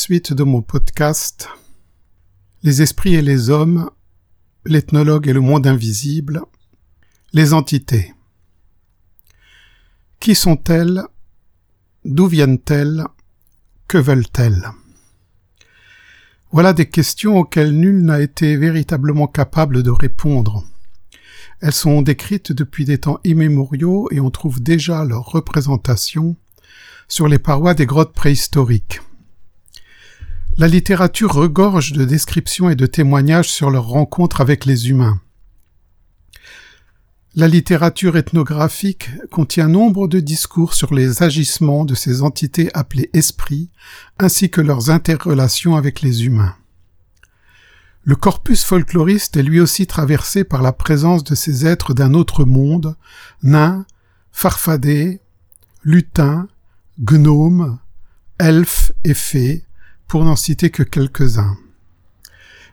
suite de mon podcast Les esprits et les hommes, l'ethnologue et le monde invisible, les entités. Qui sont-elles? D'où viennent-elles? Que veulent-elles? Voilà des questions auxquelles nul n'a été véritablement capable de répondre. Elles sont décrites depuis des temps immémoriaux et on trouve déjà leur représentation sur les parois des grottes préhistoriques. La littérature regorge de descriptions et de témoignages sur leur rencontre avec les humains. La littérature ethnographique contient nombre de discours sur les agissements de ces entités appelées esprits, ainsi que leurs interrelations avec les humains. Le corpus folkloriste est lui aussi traversé par la présence de ces êtres d'un autre monde, nains, farfadets, lutins, gnomes, elfes et fées, pour n'en citer que quelques-uns.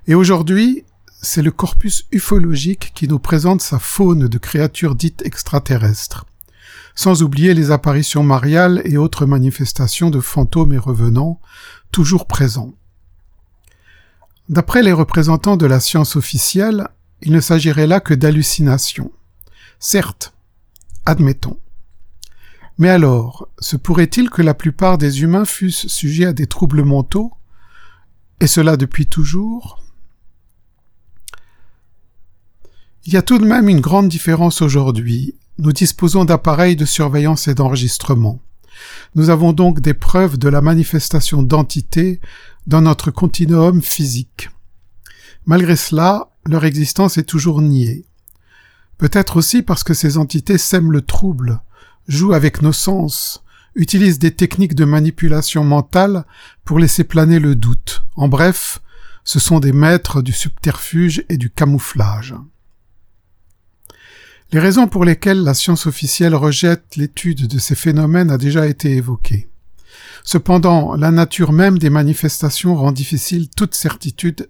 Et aujourd'hui, c'est le corpus ufologique qui nous présente sa faune de créatures dites extraterrestres, sans oublier les apparitions mariales et autres manifestations de fantômes et revenants, toujours présents. D'après les représentants de la science officielle, il ne s'agirait là que d'hallucinations. Certes, admettons. Mais alors, se pourrait-il que la plupart des humains fussent sujets à des troubles mentaux, et cela depuis toujours? Il y a tout de même une grande différence aujourd'hui. Nous disposons d'appareils de surveillance et d'enregistrement. Nous avons donc des preuves de la manifestation d'entités dans notre continuum physique. Malgré cela, leur existence est toujours niée. Peut-être aussi parce que ces entités sèment le trouble, jouent avec nos sens, utilisent des techniques de manipulation mentale pour laisser planer le doute. En bref, ce sont des maîtres du subterfuge et du camouflage. Les raisons pour lesquelles la science officielle rejette l'étude de ces phénomènes a déjà été évoquée. Cependant, la nature même des manifestations rend difficile toute certitude,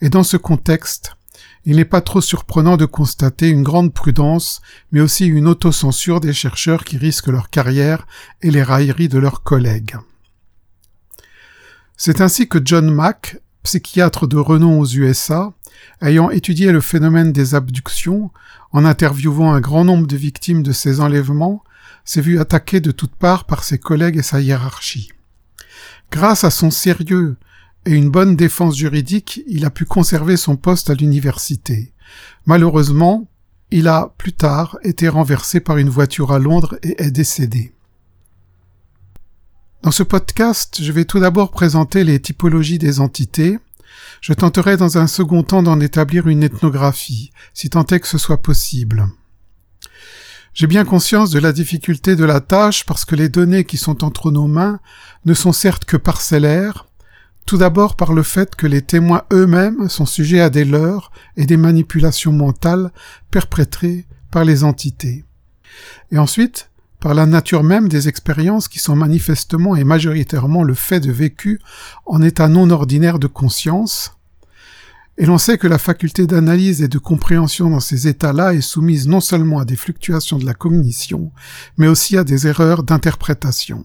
et dans ce contexte, il n'est pas trop surprenant de constater une grande prudence, mais aussi une autocensure des chercheurs qui risquent leur carrière et les railleries de leurs collègues. C'est ainsi que John Mack, psychiatre de renom aux USA, ayant étudié le phénomène des abductions, en interviewant un grand nombre de victimes de ces enlèvements, s'est vu attaqué de toutes parts par ses collègues et sa hiérarchie. Grâce à son sérieux et une bonne défense juridique, il a pu conserver son poste à l'université. Malheureusement, il a, plus tard, été renversé par une voiture à Londres et est décédé. Dans ce podcast, je vais tout d'abord présenter les typologies des entités, je tenterai dans un second temps d'en établir une ethnographie, si tant est que ce soit possible. J'ai bien conscience de la difficulté de la tâche parce que les données qui sont entre nos mains ne sont certes que parcellaires, tout d'abord par le fait que les témoins eux-mêmes sont sujets à des leurres et des manipulations mentales perpétrées par les entités. Et ensuite, par la nature même des expériences qui sont manifestement et majoritairement le fait de vécu en état non ordinaire de conscience, et l'on sait que la faculté d'analyse et de compréhension dans ces états-là est soumise non seulement à des fluctuations de la cognition, mais aussi à des erreurs d'interprétation.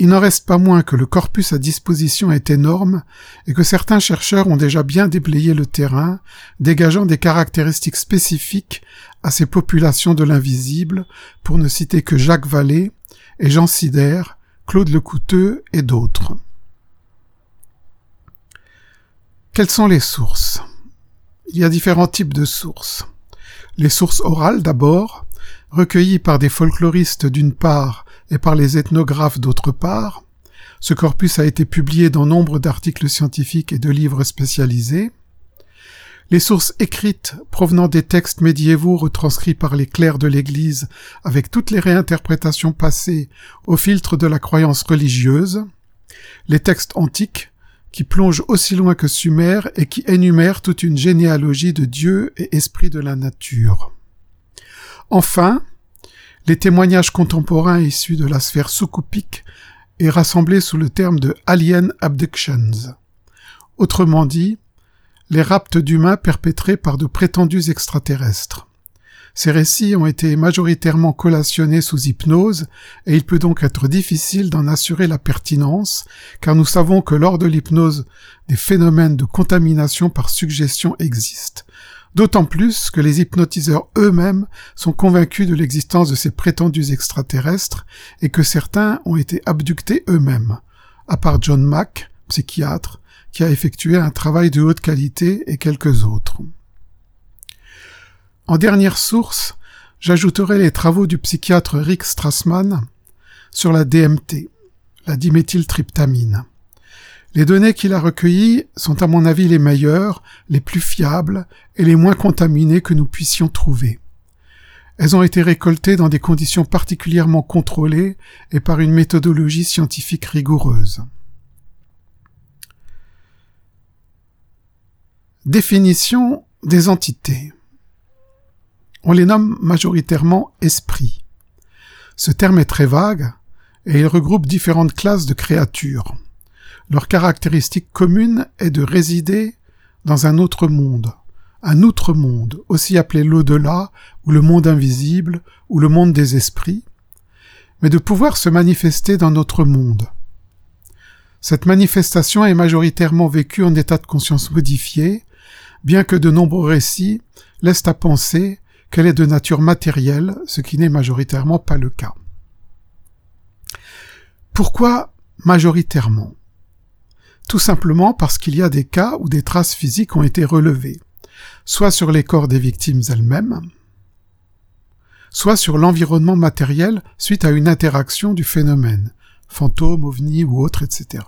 Il n'en reste pas moins que le corpus à disposition est énorme et que certains chercheurs ont déjà bien déblayé le terrain, dégageant des caractéristiques spécifiques à ces populations de l'invisible, pour ne citer que Jacques Vallée et Jean Sider, Claude Lecouteux et d'autres. Quelles sont les sources? Il y a différents types de sources. Les sources orales d'abord, recueillies par des folkloristes d'une part et par les ethnographes d'autre part. Ce corpus a été publié dans nombre d'articles scientifiques et de livres spécialisés. Les sources écrites provenant des textes médiévaux retranscrits par les clercs de l'Église avec toutes les réinterprétations passées au filtre de la croyance religieuse. Les textes antiques qui plongent aussi loin que Sumer et qui énumèrent toute une généalogie de dieux et esprits de la nature. Enfin, les témoignages contemporains issus de la sphère soucoupique est rassemblés sous le terme de alien abductions. Autrement dit, les raptes d'humains perpétrés par de prétendus extraterrestres. Ces récits ont été majoritairement collationnés sous hypnose, et il peut donc être difficile d'en assurer la pertinence, car nous savons que lors de l'hypnose, des phénomènes de contamination par suggestion existent. D'autant plus que les hypnotiseurs eux-mêmes sont convaincus de l'existence de ces prétendus extraterrestres et que certains ont été abductés eux-mêmes, à part John Mack, psychiatre, qui a effectué un travail de haute qualité et quelques autres. En dernière source, j'ajouterai les travaux du psychiatre Rick Strassman sur la DMT, la diméthyltryptamine. Les données qu'il a recueillies sont à mon avis les meilleures, les plus fiables et les moins contaminées que nous puissions trouver. Elles ont été récoltées dans des conditions particulièrement contrôlées et par une méthodologie scientifique rigoureuse. Définition des entités. On les nomme majoritairement esprits. Ce terme est très vague et il regroupe différentes classes de créatures. Leur caractéristique commune est de résider dans un autre monde, un outre-monde, aussi appelé l'au-delà, ou le monde invisible, ou le monde des esprits, mais de pouvoir se manifester dans notre monde. Cette manifestation est majoritairement vécue en état de conscience modifié, bien que de nombreux récits laissent à penser qu'elle est de nature matérielle, ce qui n'est majoritairement pas le cas. Pourquoi majoritairement? Tout simplement parce qu'il y a des cas où des traces physiques ont été relevées, soit sur les corps des victimes elles-mêmes, soit sur l'environnement matériel suite à une interaction du phénomène, fantôme, ovni ou autre, etc.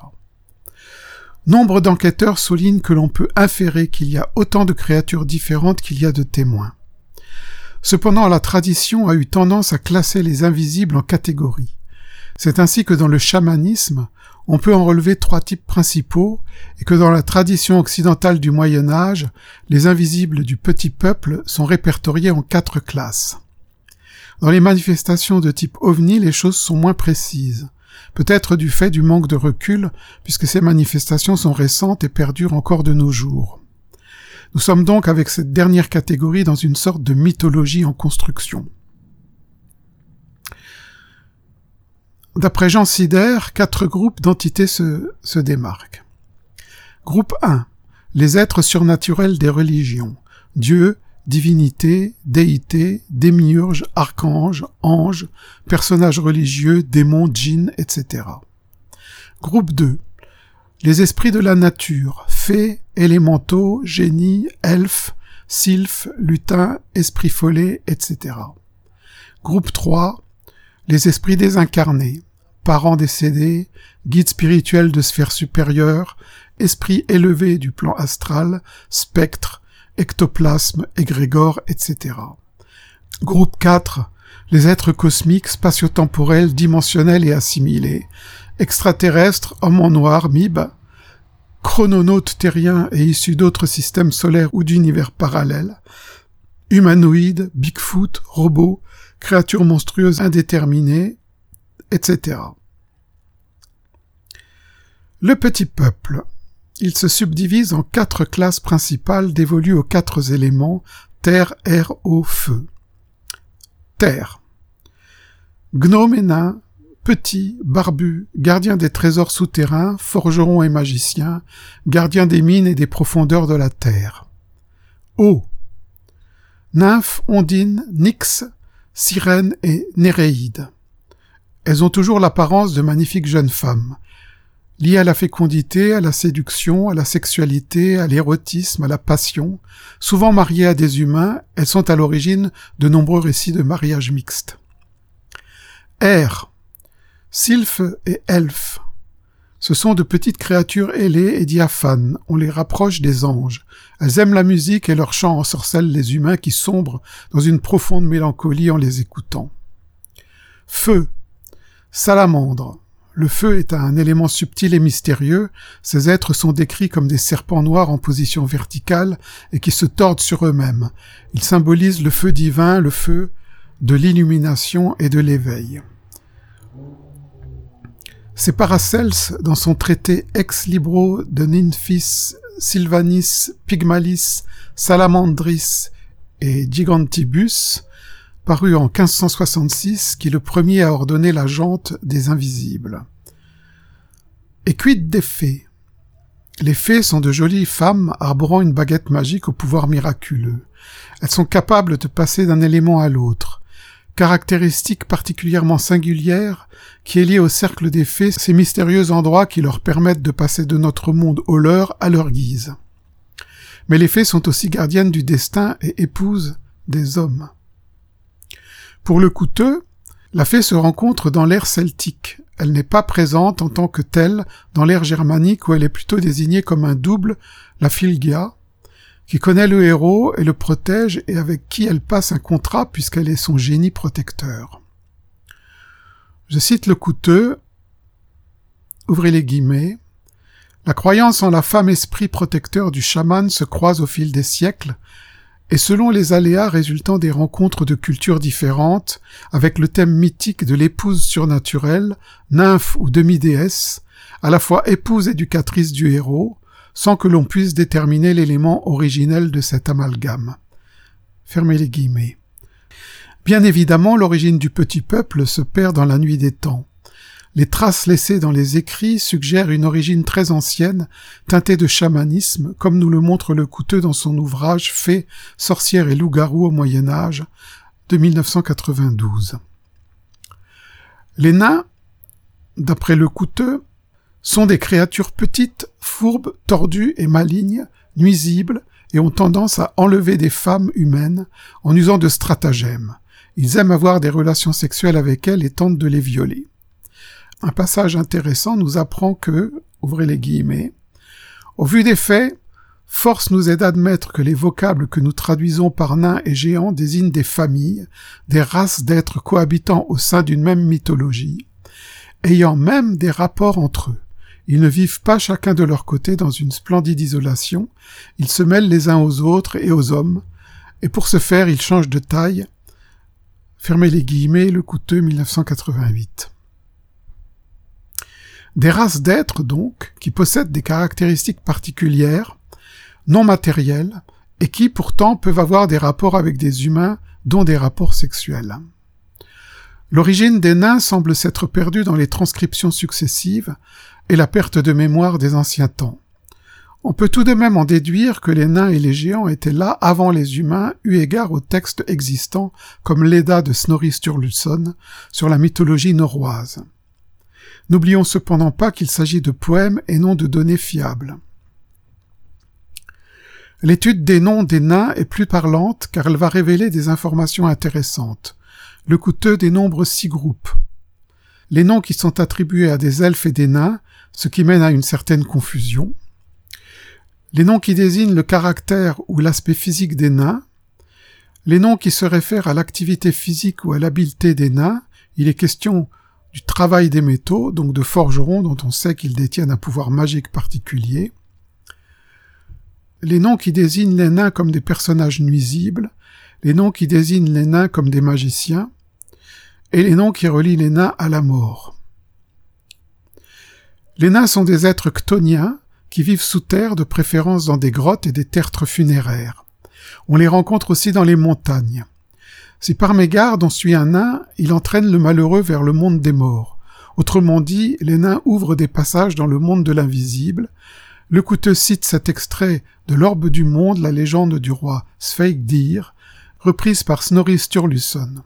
Nombre d'enquêteurs soulignent que l'on peut inférer qu'il y a autant de créatures différentes qu'il y a de témoins. Cependant, la tradition a eu tendance à classer les invisibles en catégories. C'est ainsi que dans le chamanisme, on peut en relever trois types principaux, et que dans la tradition occidentale du Moyen Âge, les invisibles du petit peuple sont répertoriés en quatre classes. Dans les manifestations de type ovni, les choses sont moins précises peut-être du fait du manque de recul, puisque ces manifestations sont récentes et perdurent encore de nos jours. Nous sommes donc avec cette dernière catégorie dans une sorte de mythologie en construction. D'après Jean Sider, quatre groupes d'entités se, démarquent. Groupe 1. Les êtres surnaturels des religions. Dieu, divinité, déité, démiurge, archange, ange, personnages religieux, démons, djinns, etc. Groupe 2. Les esprits de la nature, fées, élémentaux, génies, elfes, sylphes, lutins, esprits follets, etc. Groupe 3. Les esprits désincarnés, parents décédés, guides spirituels de sphères supérieures, esprits élevés du plan astral, spectres, ectoplasme, égrégore, etc. Groupe 4. Les êtres cosmiques, spatio-temporels, dimensionnels et assimilés. Extraterrestres, hommes en noir, MIB. Chrononautes terriens et issus d'autres systèmes solaires ou d'univers parallèles. Humanoïdes, Bigfoot, robots, créatures monstrueuses indéterminées, etc. Le petit peuple. Il se subdivise en quatre classes principales dévolues aux quatre éléments terre, air, eau, feu. Terre. Nain, petit, barbu, gardien des trésors souterrains, forgeron et magicien, gardien des mines et des profondeurs de la terre. Eau. Nymphes, ondines, nix, sirènes et néréides. Elles ont toujours l'apparence de magnifiques jeunes femmes liées à la fécondité, à la séduction, à la sexualité, à l'érotisme, à la passion. Souvent mariées à des humains, elles sont à l'origine de nombreux récits de mariage mixtes. Air. Sylphes et elfes. Ce sont de petites créatures ailées et diaphanes, on les rapproche des anges. Elles aiment la musique et leur chant ensorcelle les humains qui sombrent dans une profonde mélancolie en les écoutant. Feu. Salamandre. Le feu est un élément subtil et mystérieux, ces êtres sont décrits comme des serpents noirs en position verticale et qui se tordent sur eux-mêmes. Ils symbolisent le feu divin, le feu de l'illumination et de l'éveil. C'est Paracels, dans son traité Ex Libro de Ninfis Sylvanis Pygmalis Salamandris et Gigantibus, paru en 1566, qui est le premier à ordonner la jante des invisibles. Et quid des fées? Les fées sont de jolies femmes arborant une baguette magique au pouvoir miraculeux. Elles sont capables de passer d'un élément à l'autre. Caractéristique particulièrement singulière qui est liée au cercle des fées, ces mystérieux endroits qui leur permettent de passer de notre monde au leur à leur guise. Mais les fées sont aussi gardiennes du destin et épouses des hommes. Pour le coûteux, la fée se rencontre dans l'ère celtique. Elle n'est pas présente en tant que telle dans l'ère germanique où elle est plutôt désignée comme un double, la Filgia, qui connaît le héros et le protège et avec qui elle passe un contrat puisqu'elle est son génie protecteur. Je cite le coûteux, ouvrez les guillemets, la croyance en la femme esprit protecteur du chaman se croise au fil des siècles, et selon les aléas résultant des rencontres de cultures différentes, avec le thème mythique de l'épouse surnaturelle, nymphe ou demi-déesse, à la fois épouse éducatrice du héros, sans que l'on puisse déterminer l'élément originel de cet amalgame. Fermez les guillemets. Bien évidemment, l'origine du petit peuple se perd dans la nuit des temps. Les traces laissées dans les écrits suggèrent une origine très ancienne, teintée de chamanisme, comme nous le montre le coûteux dans son ouvrage Fées, sorcières et loups-garous au Moyen Âge de 1992. Les nains, d'après le coûteux, sont des créatures petites, fourbes, tordues et malignes, nuisibles, et ont tendance à enlever des femmes humaines en usant de stratagèmes. Ils aiment avoir des relations sexuelles avec elles et tentent de les violer. Un passage intéressant nous apprend que, ouvrez les guillemets, au vu des faits, force nous est d'admettre que les vocables que nous traduisons par nains et géants désignent des familles, des races d'êtres cohabitant au sein d'une même mythologie, ayant même des rapports entre eux. Ils ne vivent pas chacun de leur côté dans une splendide isolation, ils se mêlent les uns aux autres et aux hommes, et pour ce faire ils changent de taille. Fermez les guillemets, le coûteux 1988. Des races d'êtres, donc, qui possèdent des caractéristiques particulières, non matérielles, et qui pourtant peuvent avoir des rapports avec des humains, dont des rapports sexuels. L'origine des nains semble s'être perdue dans les transcriptions successives et la perte de mémoire des anciens temps. On peut tout de même en déduire que les nains et les géants étaient là avant les humains, eu égard aux textes existants comme l'Eda de Snorri Sturluson sur la mythologie norroise. N'oublions cependant pas qu'il s'agit de poèmes et non de données fiables. L'étude des noms des nains est plus parlante car elle va révéler des informations intéressantes. Le coûteux dénombre six groupes. Les noms qui sont attribués à des elfes et des nains, ce qui mène à une certaine confusion. Les noms qui désignent le caractère ou l'aspect physique des nains. Les noms qui se réfèrent à l'activité physique ou à l'habileté des nains. Il est question du travail des métaux, donc de forgerons dont on sait qu'ils détiennent un pouvoir magique particulier, les noms qui désignent les nains comme des personnages nuisibles, les noms qui désignent les nains comme des magiciens, et les noms qui relient les nains à la mort. Les nains sont des êtres ctoniens qui vivent sous terre, de préférence dans des grottes et des tertres funéraires. On les rencontre aussi dans les montagnes. Si par mégarde on suit un nain, il entraîne le malheureux vers le monde des morts. Autrement dit, les nains ouvrent des passages dans le monde de l'invisible. Le coûteux cite cet extrait de l'Orbe du Monde, la légende du roi Sveigdir, reprise par Snorri Sturluson.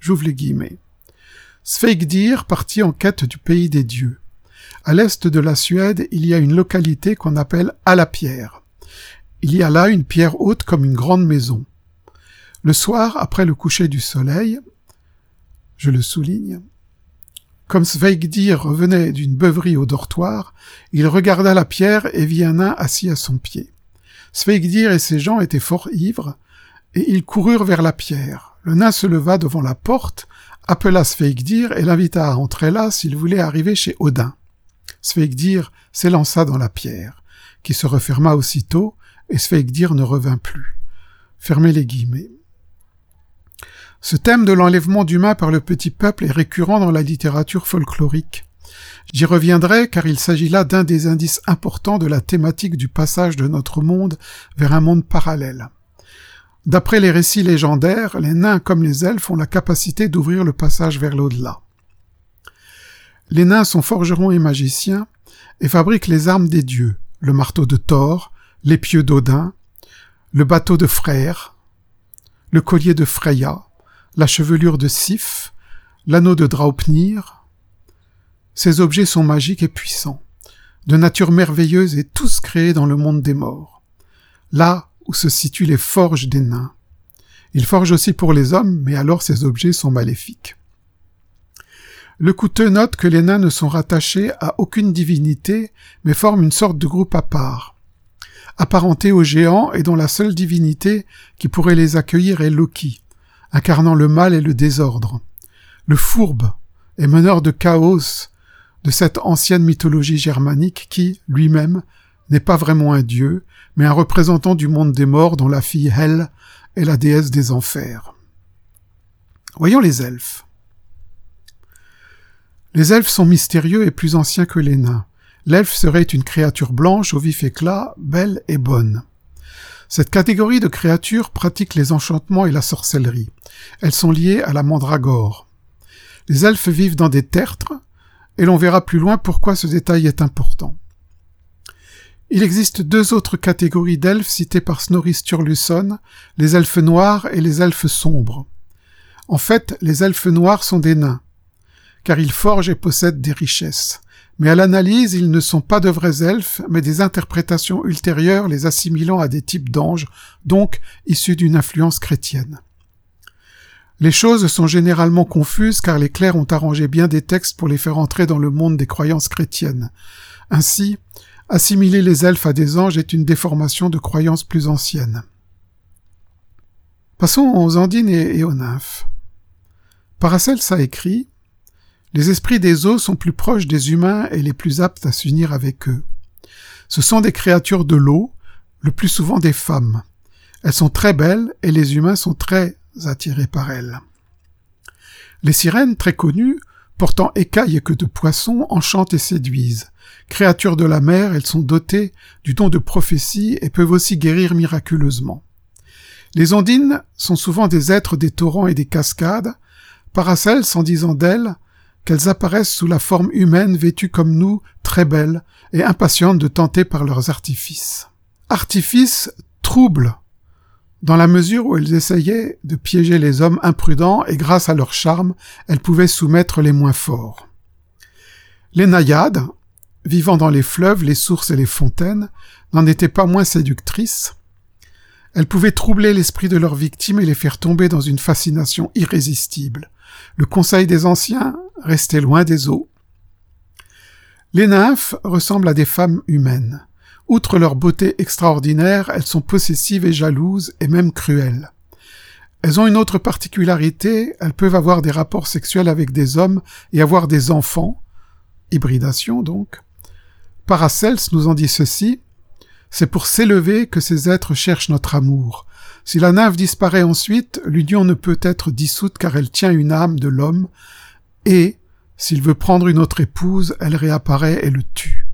J'ouvre les guillemets. Sveigdir partit en quête du pays des dieux. À l'est de la Suède, il y a une localité qu'on appelle Alapierre. Il y a là une pierre haute comme une grande maison. Le soir, après le coucher du soleil, je le souligne, comme Sveigdir revenait d'une beuverie au dortoir, il regarda la pierre et vit un nain assis à son pied. Sveigdir et ses gens étaient fort ivres, et ils coururent vers la pierre. Le nain se leva devant la porte, appela Sveigdir et l'invita à entrer là s'il voulait arriver chez Odin. Sveigdir s'élança dans la pierre, qui se referma aussitôt, et Sveigdir ne revint plus. Fermez les guillemets. Ce thème de l'enlèvement d'humains par le petit peuple est récurrent dans la littérature folklorique. J'y reviendrai car il s'agit là d'un des indices importants de la thématique du passage de notre monde vers un monde parallèle. D'après les récits légendaires, les nains comme les elfes ont la capacité d'ouvrir le passage vers l'au-delà. Les nains sont forgerons et magiciens et fabriquent les armes des dieux, le marteau de Thor, l'épieu d'Odin, le bateau de Frère, le collier de Freya, la chevelure de Sif, l'anneau de Draupnir. Ces objets sont magiques et puissants, de nature merveilleuse et tous créés dans le monde des morts, là où se situent les forges des nains. Ils forgent aussi pour les hommes, mais alors ces objets sont maléfiques. Le coûteux note que les nains ne sont rattachés à aucune divinité, mais forment une sorte de groupe à part apparentés aux géants et dont la seule divinité qui pourrait les accueillir est Loki, incarnant le mal et le désordre, le fourbe et meneur de chaos de cette ancienne mythologie germanique qui, lui-même, n'est pas vraiment un dieu, mais un représentant du monde des morts dont la fille Hel est la déesse des enfers. Voyons les elfes. Les elfes sont mystérieux et plus anciens que les nains. L'elfe serait une créature blanche au vif éclat, belle et bonne. Cette catégorie de créatures pratique les enchantements et la sorcellerie. Elles sont liées à la mandragore. Les elfes vivent dans des tertres, et l'on verra plus loin pourquoi ce détail est important. Il existe deux autres catégories d'elfes citées par Snorri Sturluson, les elfes noirs et les elfes sombres. En fait, les elfes noirs sont des nains, car ils forgent et possèdent des richesses mais à l'analyse ils ne sont pas de vrais elfes, mais des interprétations ultérieures les assimilant à des types d'anges, donc issus d'une influence chrétienne. Les choses sont généralement confuses car les clercs ont arrangé bien des textes pour les faire entrer dans le monde des croyances chrétiennes. Ainsi, assimiler les elfes à des anges est une déformation de croyances plus anciennes. Passons aux andines et aux nymphes. Paracels a écrit les esprits des eaux sont plus proches des humains et les plus aptes à s'unir avec eux. Ce sont des créatures de l'eau, le plus souvent des femmes. Elles sont très belles et les humains sont très attirés par elles. Les sirènes, très connues, portant écailles que de poissons, enchantent et séduisent. Créatures de la mer, elles sont dotées du don de prophétie et peuvent aussi guérir miraculeusement. Les ondines sont souvent des êtres des torrents et des cascades. Paracels, en disant d'elles, qu'elles apparaissent sous la forme humaine vêtues comme nous, très belles, et impatientes de tenter par leurs artifices. Artifices troubles, dans la mesure où elles essayaient de piéger les hommes imprudents et grâce à leur charme, elles pouvaient soumettre les moins forts. Les naïades, vivant dans les fleuves, les sources et les fontaines, n'en étaient pas moins séductrices. Elles pouvaient troubler l'esprit de leurs victimes et les faire tomber dans une fascination irrésistible. Le conseil des anciens, restez loin des eaux. Les nymphes ressemblent à des femmes humaines. Outre leur beauté extraordinaire, elles sont possessives et jalouses et même cruelles. Elles ont une autre particularité, elles peuvent avoir des rapports sexuels avec des hommes et avoir des enfants, hybridation donc. Paracels nous en dit ceci, c'est pour s'élever que ces êtres cherchent notre amour. Si la nymphe disparaît ensuite, l'union ne peut être dissoute car elle tient une âme de l'homme, et, s'il veut prendre une autre épouse, elle réapparaît et le tue.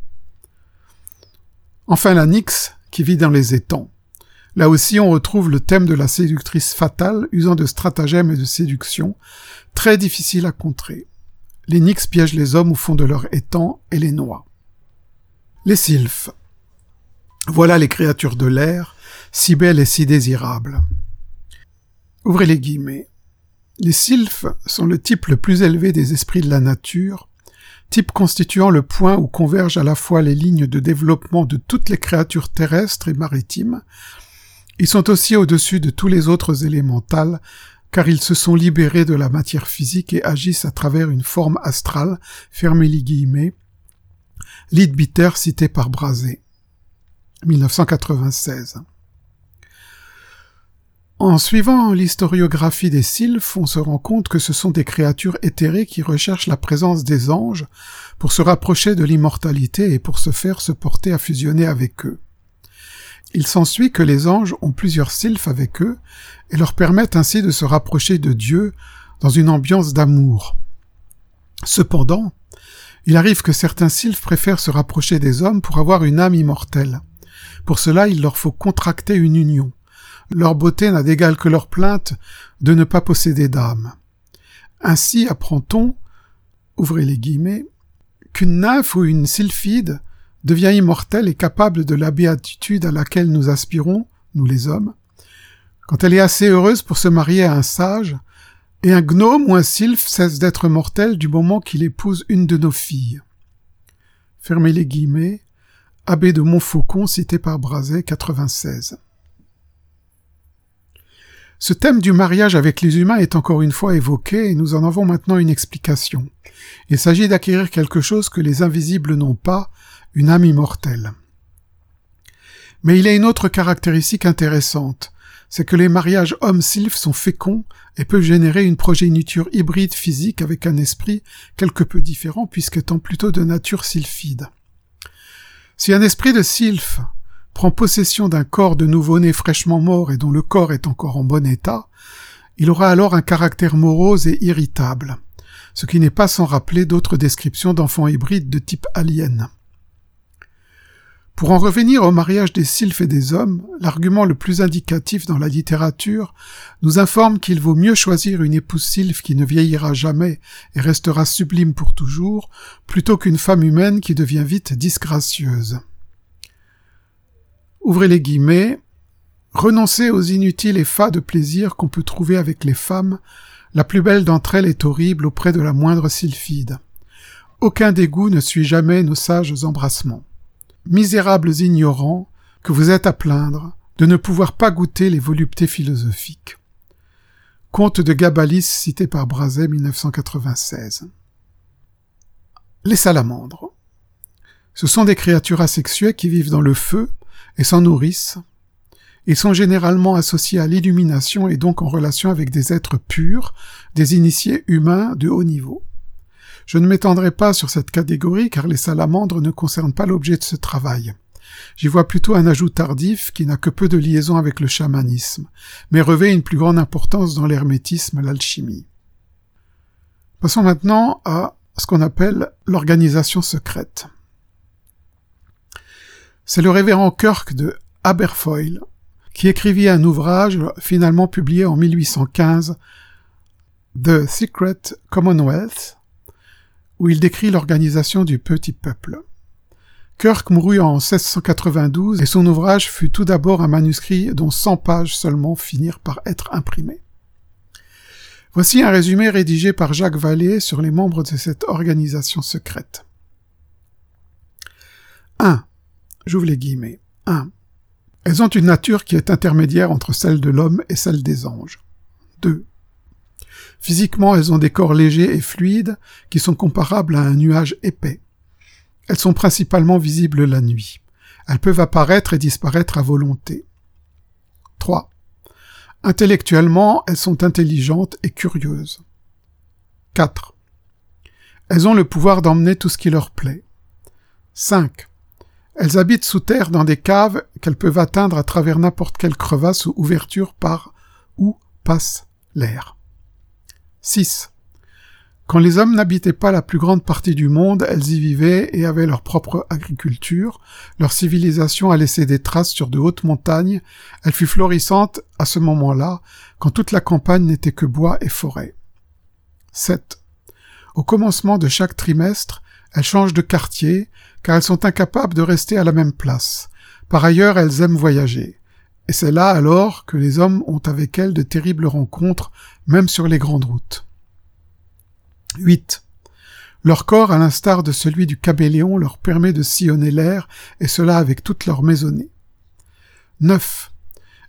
Enfin la Nyx, qui vit dans les étangs. Là aussi on retrouve le thème de la séductrice fatale, usant de stratagèmes et de séduction, très difficile à contrer. Les Nyx piègent les hommes au fond de leur étang et les noient. Les sylphes. Voilà les créatures de l'air, si belles et si désirables. Ouvrez les guillemets. Les sylphes sont le type le plus élevé des esprits de la nature, type constituant le point où convergent à la fois les lignes de développement de toutes les créatures terrestres et maritimes. Ils sont aussi au-dessus de tous les autres élémentales, car ils se sont libérés de la matière physique et agissent à travers une forme astrale, fermez les guillemets, cité par Brazé. 1996. En suivant l'historiographie des sylphes, on se rend compte que ce sont des créatures éthérées qui recherchent la présence des anges pour se rapprocher de l'immortalité et pour se faire se porter à fusionner avec eux. Il s'ensuit que les anges ont plusieurs sylphes avec eux et leur permettent ainsi de se rapprocher de Dieu dans une ambiance d'amour. Cependant, il arrive que certains sylphes préfèrent se rapprocher des hommes pour avoir une âme immortelle. Pour cela, il leur faut contracter une union. Leur beauté n'a d'égal que leur plainte de ne pas posséder d'âme. Ainsi apprend-on, ouvrez les guillemets, qu'une nymphe ou une sylphide devient immortelle et capable de la béatitude à laquelle nous aspirons, nous les hommes, quand elle est assez heureuse pour se marier à un sage, et un gnome ou un sylphe cesse d'être mortel du moment qu'il épouse une de nos filles. Fermez les guillemets, abbé de Montfaucon cité par Brazet 96. Ce thème du mariage avec les humains est encore une fois évoqué et nous en avons maintenant une explication. Il s'agit d'acquérir quelque chose que les invisibles n'ont pas, une âme immortelle. Mais il a une autre caractéristique intéressante, c'est que les mariages hommes-sylphes sont féconds et peuvent générer une progéniture hybride physique avec un esprit quelque peu différent puisqu'étant plutôt de nature sylphide. Si un esprit de sylphe prend possession d'un corps de nouveau-né fraîchement mort et dont le corps est encore en bon état, il aura alors un caractère morose et irritable, ce qui n'est pas sans rappeler d'autres descriptions d'enfants hybrides de type alien. Pour en revenir au mariage des sylphes et des hommes, l'argument le plus indicatif dans la littérature nous informe qu'il vaut mieux choisir une épouse sylphe qui ne vieillira jamais et restera sublime pour toujours, plutôt qu'une femme humaine qui devient vite disgracieuse. Ouvrez les guillemets, renoncez aux inutiles et de plaisir qu'on peut trouver avec les femmes, la plus belle d'entre elles est horrible auprès de la moindre sylphide. Aucun dégoût ne suit jamais nos sages embrassements misérables ignorants, que vous êtes à plaindre de ne pouvoir pas goûter les voluptés philosophiques. Conte de Gabalis cité par Brazet 1996. Les salamandres. Ce sont des créatures asexuées qui vivent dans le feu et s'en nourrissent. Ils sont généralement associés à l'illumination et donc en relation avec des êtres purs, des initiés humains de haut niveau. Je ne m'étendrai pas sur cette catégorie car les salamandres ne concernent pas l'objet de ce travail. J'y vois plutôt un ajout tardif qui n'a que peu de liaison avec le chamanisme, mais revêt une plus grande importance dans l'hermétisme l'alchimie. Passons maintenant à ce qu'on appelle l'organisation secrète. C'est le révérend Kirk de Aberfoyle qui écrivit un ouvrage finalement publié en 1815, The Secret Commonwealth, où il décrit l'organisation du petit peuple. Kirk mourut en 1692 et son ouvrage fut tout d'abord un manuscrit dont 100 pages seulement finirent par être imprimées. Voici un résumé rédigé par Jacques Vallée sur les membres de cette organisation secrète. 1. J'ouvre les guillemets. 1. Elles ont une nature qui est intermédiaire entre celle de l'homme et celle des anges. 2. Physiquement, elles ont des corps légers et fluides qui sont comparables à un nuage épais. Elles sont principalement visibles la nuit. Elles peuvent apparaître et disparaître à volonté. 3. Intellectuellement, elles sont intelligentes et curieuses. 4. Elles ont le pouvoir d'emmener tout ce qui leur plaît. 5. Elles habitent sous terre dans des caves qu'elles peuvent atteindre à travers n'importe quelle crevasse ou ouverture par où passe l'air. 6. Quand les hommes n'habitaient pas la plus grande partie du monde, elles y vivaient et avaient leur propre agriculture. Leur civilisation a laissé des traces sur de hautes montagnes. Elle fut florissante à ce moment-là, quand toute la campagne n'était que bois et forêt. 7. Au commencement de chaque trimestre, elles changent de quartier, car elles sont incapables de rester à la même place. Par ailleurs, elles aiment voyager. Et c'est là alors que les hommes ont avec elles de terribles rencontres, même sur les grandes routes. 8. Leur corps, à l'instar de celui du cabéléon, leur permet de sillonner l'air, et cela avec toute leur maisonnée. 9.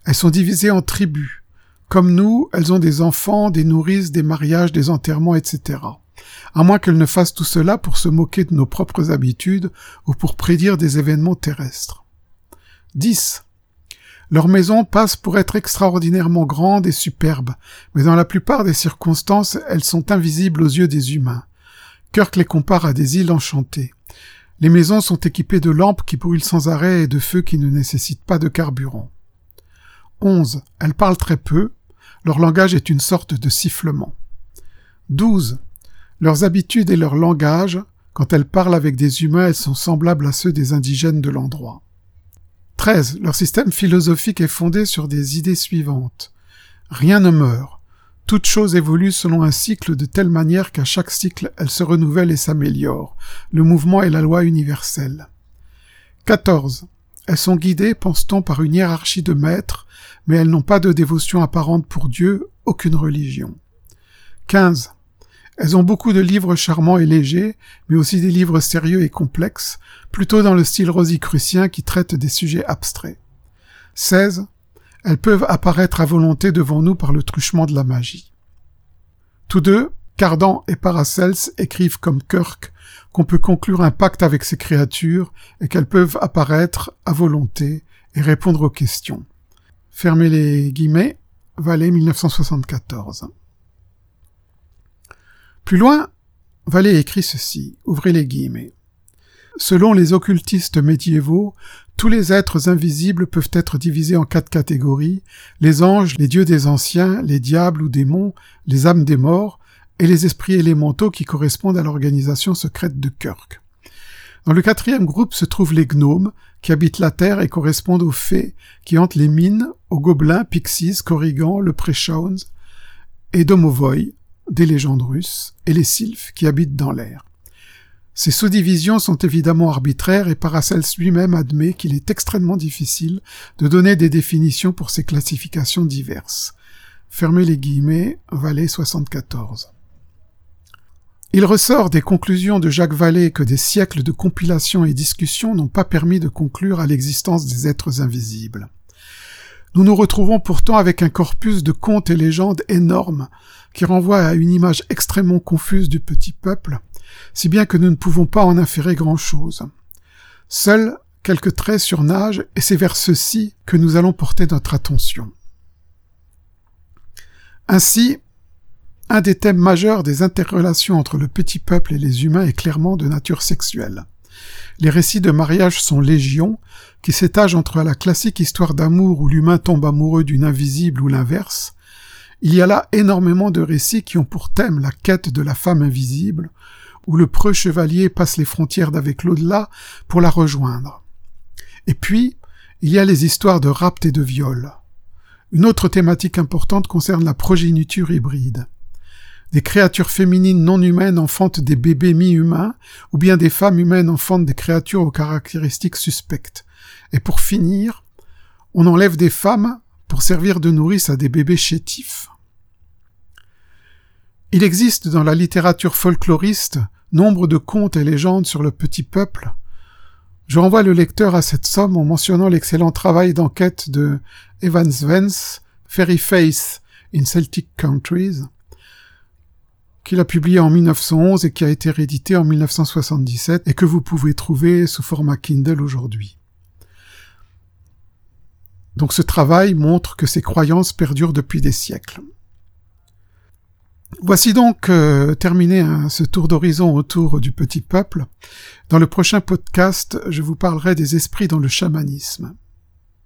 Elles sont divisées en tribus. Comme nous, elles ont des enfants, des nourrices, des mariages, des enterrements, etc. À moins qu'elles ne fassent tout cela pour se moquer de nos propres habitudes ou pour prédire des événements terrestres. 10. Leurs maisons passent pour être extraordinairement grandes et superbes, mais dans la plupart des circonstances, elles sont invisibles aux yeux des humains. Kirk les compare à des îles enchantées. Les maisons sont équipées de lampes qui brûlent sans arrêt et de feux qui ne nécessitent pas de carburant. 11. Elles parlent très peu. Leur langage est une sorte de sifflement. 12. Leurs habitudes et leur langage, quand elles parlent avec des humains, elles sont semblables à ceux des indigènes de l'endroit. 13. Leur système philosophique est fondé sur des idées suivantes. Rien ne meurt. Toute chose évolue selon un cycle de telle manière qu'à chaque cycle elle se renouvelle et s'améliore. Le mouvement est la loi universelle. 14. Elles sont guidées, pense-t-on, par une hiérarchie de maîtres, mais elles n'ont pas de dévotion apparente pour Dieu, aucune religion. 15. Elles ont beaucoup de livres charmants et légers, mais aussi des livres sérieux et complexes, plutôt dans le style rosicrucien qui traite des sujets abstraits. 16. Elles peuvent apparaître à volonté devant nous par le truchement de la magie. Tous deux, Cardan et Paracels écrivent comme Kirk qu'on peut conclure un pacte avec ces créatures et qu'elles peuvent apparaître à volonté et répondre aux questions. Fermez les guillemets, Vallée 1974. Plus loin, Vallée écrit ceci, ouvrez les guillemets. Selon les occultistes médiévaux, tous les êtres invisibles peuvent être divisés en quatre catégories, les anges, les dieux des anciens, les diables ou démons, les âmes des morts, et les esprits élémentaux qui correspondent à l'organisation secrète de Kirk. Dans le quatrième groupe se trouvent les gnomes, qui habitent la Terre et correspondent aux fées, qui hantent les mines, aux gobelins, pixies, corrigans, le Preshauns, et Domovoi, des légendes russes, et les sylphes, qui habitent dans l'air. Ces sous-divisions sont évidemment arbitraires et Paracels lui-même admet qu'il est extrêmement difficile de donner des définitions pour ces classifications diverses. Fermez les guillemets, Vallée 74. Il ressort des conclusions de Jacques Vallée que des siècles de compilations et discussions n'ont pas permis de conclure à l'existence des êtres invisibles. Nous nous retrouvons pourtant avec un corpus de contes et légendes énormes qui renvoie à une image extrêmement confuse du petit peuple, si bien que nous ne pouvons pas en inférer grand-chose. Seuls quelques traits surnagent et c'est vers ceux-ci que nous allons porter notre attention. Ainsi, un des thèmes majeurs des interrelations entre le petit peuple et les humains est clairement de nature sexuelle. Les récits de mariage sont légion, qui s'étagent entre la classique histoire d'amour où l'humain tombe amoureux d'une invisible ou l'inverse. Il y a là énormément de récits qui ont pour thème la quête de la femme invisible, où le preux chevalier passe les frontières d'avec l'au-delà pour la rejoindre. Et puis, il y a les histoires de rapt et de viol. Une autre thématique importante concerne la progéniture hybride. Des créatures féminines non humaines enfantent des bébés mi-humains, ou bien des femmes humaines enfantent des créatures aux caractéristiques suspectes. Et pour finir, on enlève des femmes pour servir de nourrice à des bébés chétifs. Il existe dans la littérature folkloriste nombre de contes et légendes sur le petit peuple. Je renvoie le lecteur à cette somme en mentionnant l'excellent travail d'enquête de Evans Vance, Fairy Face in Celtic Countries, qu'il a publié en 1911 et qui a été réédité en 1977 et que vous pouvez trouver sous format Kindle aujourd'hui. Donc ce travail montre que ces croyances perdurent depuis des siècles. Voici donc euh, terminé hein, ce tour d'horizon autour du petit peuple. Dans le prochain podcast, je vous parlerai des esprits dans le chamanisme.